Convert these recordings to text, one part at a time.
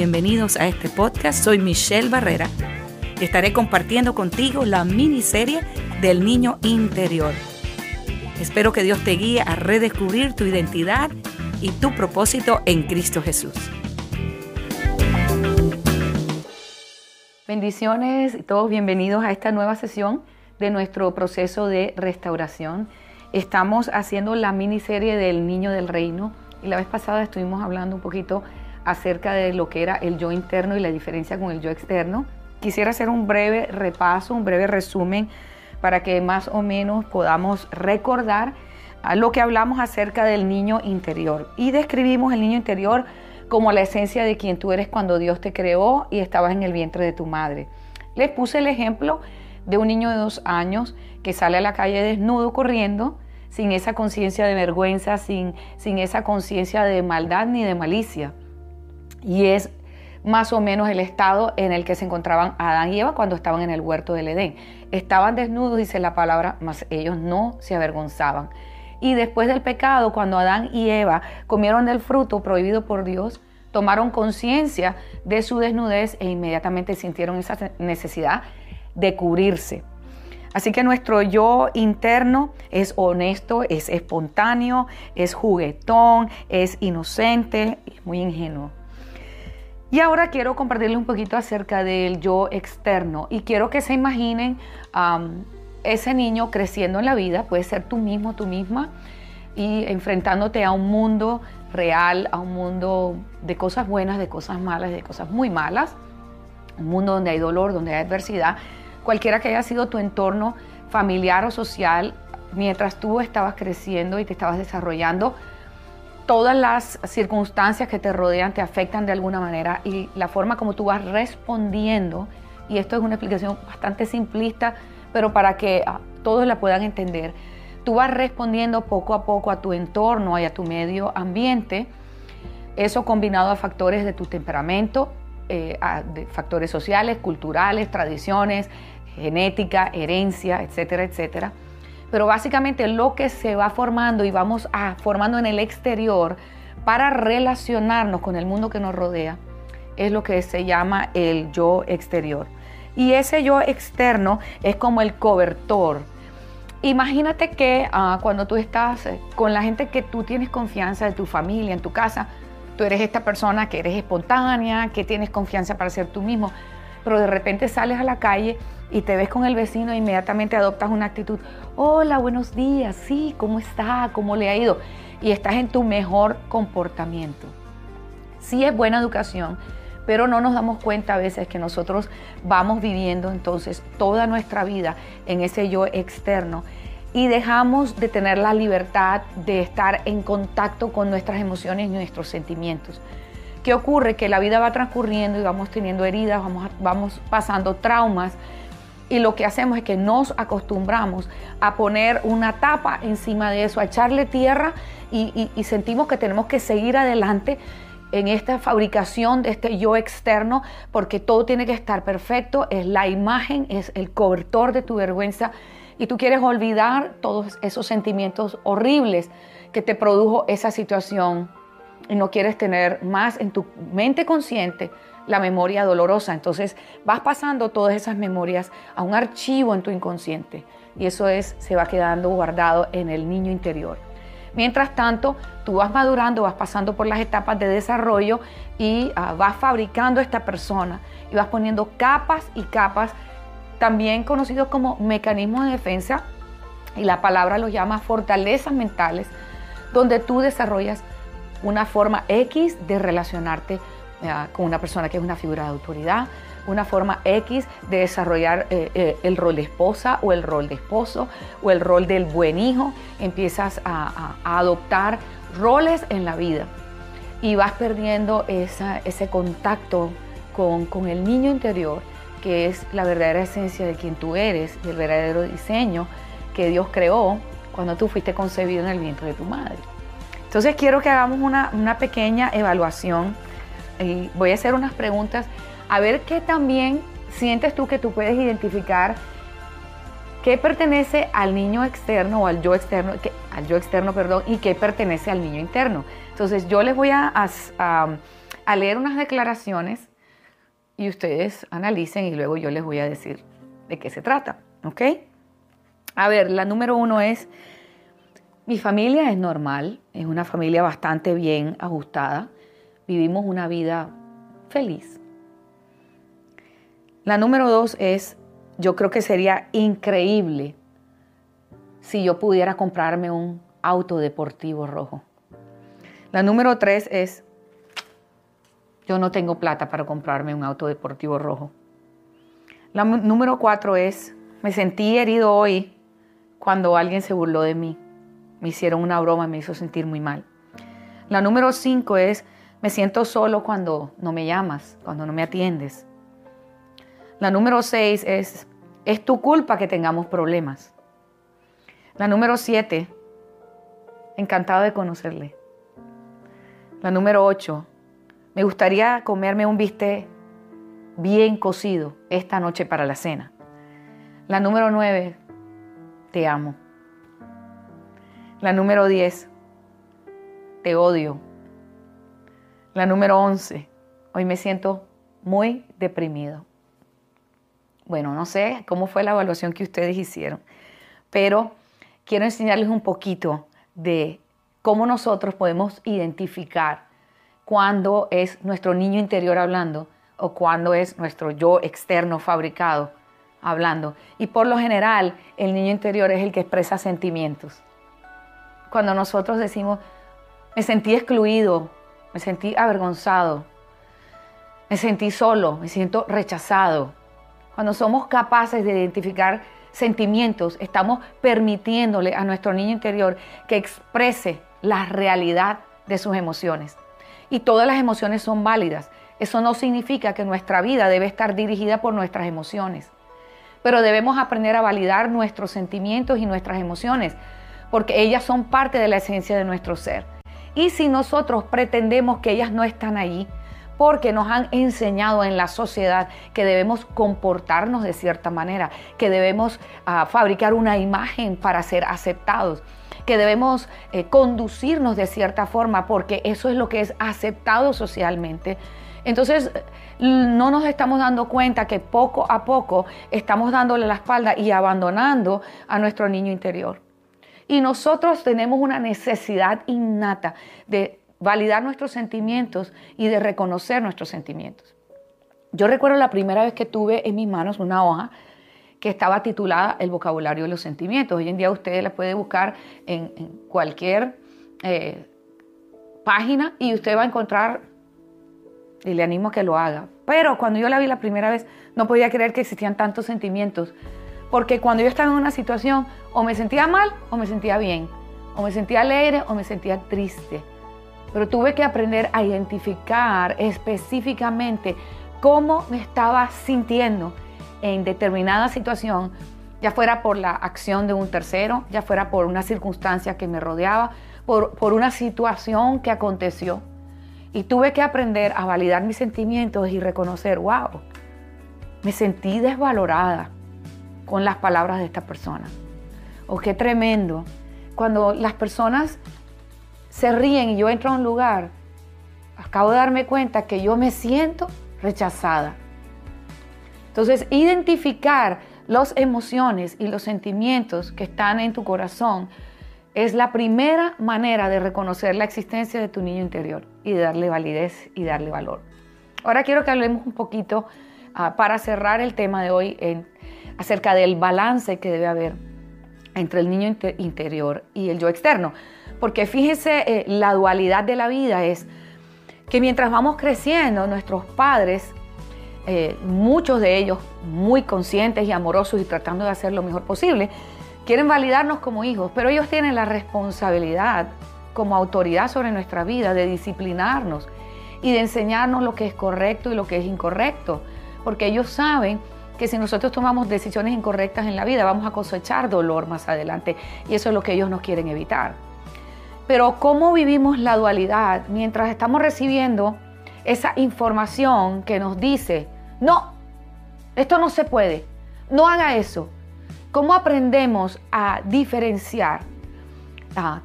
bienvenidos a este podcast. Soy Michelle Barrera y estaré compartiendo contigo la miniserie del niño interior. Espero que Dios te guíe a redescubrir tu identidad y tu propósito en Cristo Jesús. Bendiciones y todos bienvenidos a esta nueva sesión de nuestro proceso de restauración. Estamos haciendo la miniserie del Niño del Reino y la vez pasada estuvimos hablando un poquito acerca de lo que era el yo interno y la diferencia con el yo externo. Quisiera hacer un breve repaso, un breve resumen para que más o menos podamos recordar lo que hablamos acerca del niño interior. Y describimos el niño interior como la esencia de quien tú eres cuando Dios te creó y estabas en el vientre de tu madre. Les puse el ejemplo de un niño de dos años que sale a la calle desnudo corriendo, sin esa conciencia de vergüenza, sin, sin esa conciencia de maldad ni de malicia. Y es más o menos el estado en el que se encontraban Adán y Eva cuando estaban en el huerto del Edén. Estaban desnudos, dice la palabra, mas ellos no se avergonzaban. Y después del pecado, cuando Adán y Eva comieron del fruto prohibido por Dios, tomaron conciencia de su desnudez e inmediatamente sintieron esa necesidad de cubrirse. Así que nuestro yo interno es honesto, es espontáneo, es juguetón, es inocente, es muy ingenuo. Y ahora quiero compartirles un poquito acerca del yo externo. Y quiero que se imaginen ese niño creciendo en la vida, puede ser tú mismo, tú misma, y enfrentándote a un mundo real, a un mundo de cosas buenas, de cosas malas, de cosas muy malas, un mundo donde hay dolor, donde hay adversidad, cualquiera que haya sido tu entorno familiar o social, mientras tú estabas creciendo y te estabas desarrollando, todas las circunstancias que te rodean te afectan de alguna manera y la forma como tú vas respondiendo, y esto es una explicación bastante simplista, pero para que ah, todos la puedan entender, tú vas respondiendo poco a poco a tu entorno y a tu medio ambiente, eso combinado a factores de tu temperamento, eh, a factores sociales, culturales, tradiciones, genética, herencia, etcétera, etcétera pero básicamente lo que se va formando y vamos a, formando en el exterior para relacionarnos con el mundo que nos rodea es lo que se llama el yo exterior. Y ese yo externo es como el cobertor. Imagínate que ah, cuando tú estás con la gente que tú tienes confianza de tu familia, en tu casa, tú eres esta persona que eres espontánea, que tienes confianza para ser tú mismo, pero de repente sales a la calle y te ves con el vecino e inmediatamente adoptas una actitud, hola, buenos días, sí, ¿cómo está? ¿Cómo le ha ido? Y estás en tu mejor comportamiento. Sí es buena educación, pero no nos damos cuenta a veces que nosotros vamos viviendo entonces toda nuestra vida en ese yo externo y dejamos de tener la libertad de estar en contacto con nuestras emociones y nuestros sentimientos. ¿Qué ocurre? Que la vida va transcurriendo y vamos teniendo heridas, vamos, vamos pasando traumas y lo que hacemos es que nos acostumbramos a poner una tapa encima de eso, a echarle tierra y, sentimos que tenemos que seguir adelante en esta fabricación de este yo externo, porque todo tiene que estar perfecto, es la imagen, es el cobertor de tu vergüenza, y tú quieres olvidar todos esos sentimientos horribles que te produjo esa situación, y no quieres tener más en tu mente consciente la memoria dolorosa. Entonces vas pasando todas esas memorias a un archivo en tu inconsciente y eso es, se va quedando guardado en el niño interior. Mientras tanto, tú vas madurando, vas pasando por las etapas de desarrollo y ah, vas fabricando esta persona y vas poniendo capas y capas, también conocidos como mecanismos de defensa, y la palabra lo llama fortalezas mentales, donde tú desarrollas una forma X de relacionarte con una persona que es una figura de autoridad, una forma X de desarrollar eh, eh, el rol de esposa o el rol de esposo o el rol del buen hijo. Empiezas a, adoptar roles en la vida y vas perdiendo ese contacto con, con, el niño interior, que es la verdadera esencia de quien tú eres y el verdadero diseño que Dios creó cuando tú fuiste concebido en el vientre de tu madre. Entonces quiero que hagamos una, una pequeña evaluación y voy a hacer unas preguntas a ver qué también sientes tú que tú puedes identificar qué pertenece al niño externo o al yo externo, al yo externo, perdón, y qué pertenece al niño interno. Entonces yo les voy a, a leer unas declaraciones y ustedes analicen y luego yo les voy a decir de qué se trata, ¿ok? A ver, la número uno es, mi familia es normal, es una familia bastante bien ajustada, vivimos una vida feliz. La número dos es, yo creo que sería increíble si yo pudiera comprarme un auto deportivo rojo. La número tres es, yo no tengo plata para comprarme un auto deportivo rojo. La número cuatro es, me sentí herido hoy cuando alguien se burló de mí. Me hicieron una broma, me hizo sentir muy mal. La número cinco es, me siento solo cuando no me llamas, cuando no me atiendes. La número seis es, es tu culpa que tengamos problemas. La número siete, encantado de conocerle. La número ocho, me gustaría comerme un bistec bien cocido esta noche para la cena. La número nueve, te amo. La número diez, te odio. La número once, hoy me siento muy deprimido. Bueno, no sé cómo fue la evaluación que ustedes hicieron, pero quiero enseñarles un poquito de cómo nosotros podemos identificar cuándo es nuestro niño interior hablando o cuándo es nuestro yo externo fabricado hablando. Y por lo general, el niño interior es el que expresa sentimientos. Cuando nosotros decimos, me sentí excluido, me sentí avergonzado, me sentí solo, me siento rechazado. Cuando somos capaces de identificar sentimientos, estamos permitiéndole a nuestro niño interior que exprese la realidad de sus emociones. Y todas las emociones son válidas. Eso no significa que nuestra vida debe estar dirigida por nuestras emociones. Pero debemos aprender a validar nuestros sentimientos y nuestras emociones, porque ellas son parte de la esencia de nuestro ser. Y si nosotros pretendemos que ellas no están allí, porque nos han enseñado en la sociedad que debemos comportarnos de cierta manera, que debemos ah, fabricar una imagen para ser aceptados, que debemos eh, conducirnos de cierta forma porque eso es lo que es aceptado socialmente. Entonces, no nos estamos dando cuenta que poco a poco estamos dándole la espalda y abandonando a nuestro niño interior. Y nosotros tenemos una necesidad innata de validar nuestros sentimientos y de reconocer nuestros sentimientos. Yo recuerdo la primera vez que tuve en mis manos una hoja que estaba titulada El vocabulario de los sentimientos. Hoy en día usted la puede buscar en, cualquier eh, página y usted va a encontrar, y le animo a que lo haga. Pero cuando yo la vi la primera vez, no podía creer que existían tantos sentimientos. Porque cuando yo estaba en una situación, o me sentía mal o me sentía bien, o me sentía alegre o me sentía triste pero tuve que aprender a identificar específicamente cómo me estaba sintiendo en determinada situación, ya fuera por la acción de un tercero, ya fuera por una circunstancia que me rodeaba, por, por una situación que aconteció. Y tuve que aprender a validar mis sentimientos y reconocer, wow, me sentí desvalorada con las palabras de esta persona. O oh, qué tremendo. Cuando las personas se ríen y yo entro a un lugar, acabo de darme cuenta que yo me siento rechazada. Entonces, identificar las emociones y los sentimientos que están en tu corazón es la primera manera de reconocer la existencia de tu niño interior y de darle validez y darle valor. Ahora quiero que hablemos un poquito ah, para cerrar el tema de hoy en, acerca del balance que debe haber entre el niño interior y el yo externo. Porque fíjese, eh, la dualidad de la vida es que mientras vamos creciendo, nuestros padres, eh, muchos de ellos muy conscientes y amorosos y tratando de hacer lo mejor posible, quieren validarnos como hijos, pero ellos tienen la responsabilidad como autoridad sobre nuestra vida de disciplinarnos y de enseñarnos lo que es correcto y lo que es incorrecto, porque ellos saben que si nosotros tomamos decisiones incorrectas en la vida vamos a cosechar dolor más adelante y eso es lo que ellos nos quieren evitar. Pero ¿cómo vivimos la dualidad mientras estamos recibiendo esa información que nos dice, no, esto no se puede, no haga eso? ¿Cómo aprendemos a diferenciar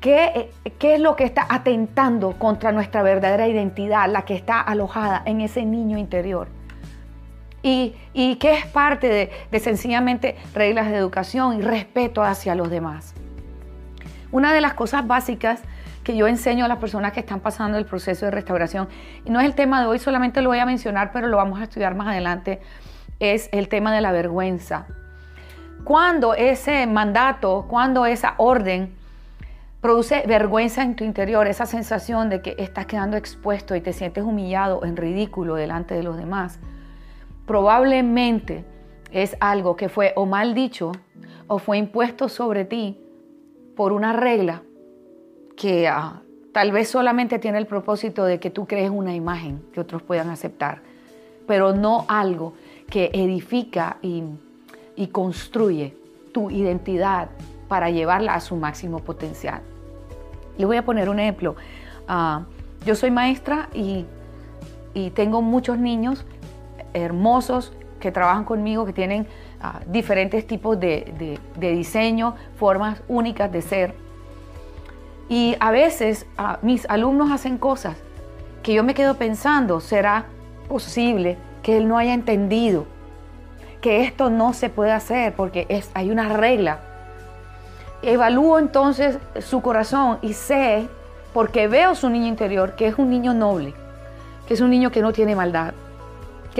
¿qué, ¿qué es lo que está atentando contra nuestra verdadera identidad, la que está alojada en ese niño interior? Y, qué es parte de, de sencillamente reglas de educación y respeto hacia los demás. Una de las cosas básicas que yo enseño a las personas que están pasando el proceso de restauración, y no es el tema de hoy, solamente lo voy a mencionar, pero lo vamos a estudiar más adelante, es el tema de la vergüenza. Cuando ese mandato, cuando esa orden produce vergüenza en tu interior, esa sensación de que estás quedando expuesto y te sientes humillado, en ridículo delante de los demás, probablemente es algo que fue o mal dicho o fue impuesto sobre ti por una regla que ah, tal vez solamente tiene el propósito de que tú crees una imagen que otros puedan aceptar, pero no algo que edifica y y construye tu identidad para llevarla a su máximo potencial. Le voy a poner un ejemplo. Ah, yo soy maestra y, tengo muchos niños hermosos que trabajan conmigo, que tienen ah, diferentes tipos de, diseño, formas únicas de ser. Y a veces ah, mis alumnos hacen cosas que yo me quedo pensando, ¿será posible que él no haya entendido que esto no se puede hacer porque es, hay una regla. Evalúo entonces su corazón y sé, porque veo su niño interior, que es un niño noble, que es un niño que no tiene maldad,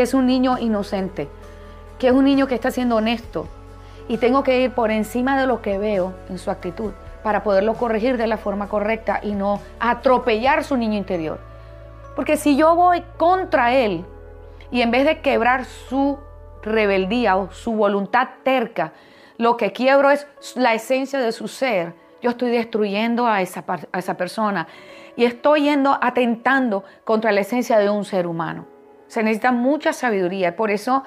que es un niño inocente, que es un niño que está siendo honesto. Y tengo que ir por encima de lo que veo en su actitud para poderlo corregir de la forma correcta y no atropellar su niño interior. Porque si yo voy contra él y en vez de quebrar su rebeldía o su voluntad terca, lo que quiebro es la esencia de su ser. Yo estoy destruyendo a esa, a esa persona y estoy yendo atentando contra la esencia de un ser humano. Se necesita mucha sabiduría. Por eso,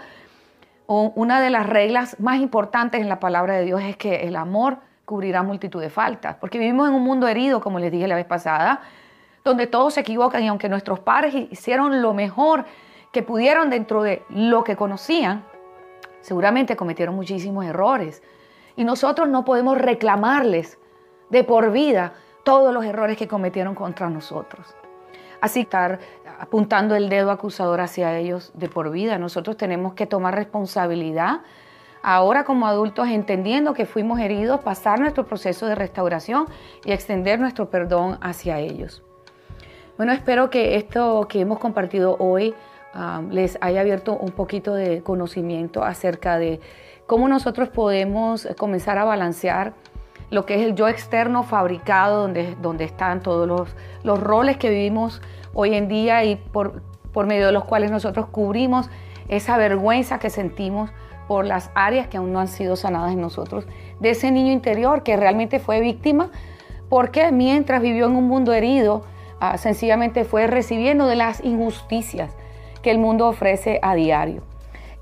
una de las reglas más importantes en la palabra de Dios es que el amor cubrirá multitud de faltas. Porque vivimos en un mundo herido, como les dije la vez pasada, donde todos se equivocan y aunque nuestros padres hicieron lo mejor que pudieron dentro de lo que conocían, seguramente cometieron muchísimos errores. Y nosotros no podemos reclamarles de por vida todos los errores que cometieron contra nosotros. Así estar apuntando el dedo acusador hacia ellos de por vida. Nosotros tenemos que tomar responsabilidad ahora como adultos entendiendo que fuimos heridos, pasar nuestro proceso de restauración y extender nuestro perdón hacia ellos. Bueno, espero que esto que hemos compartido hoy les haya abierto un poquito de conocimiento acerca de cómo nosotros podemos comenzar a balancear lo que es el yo externo fabricado, donde, donde están todos los, los roles que vivimos hoy en día y por, por medio de los cuales nosotros cubrimos esa vergüenza que sentimos por las áreas que aún no han sido sanadas en nosotros, de ese niño interior que realmente fue víctima, porque mientras vivió en un mundo herido, ah, sencillamente fue recibiendo de las injusticias que el mundo ofrece a diario.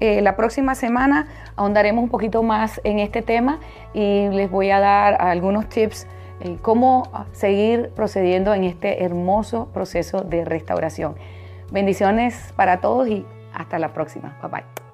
Eh, la próxima semana ahondaremos un poquito más en este tema y les voy a dar algunos tips en cómo seguir procediendo en este hermoso proceso de restauración. Bendiciones para todos y hasta la próxima. Bye bye.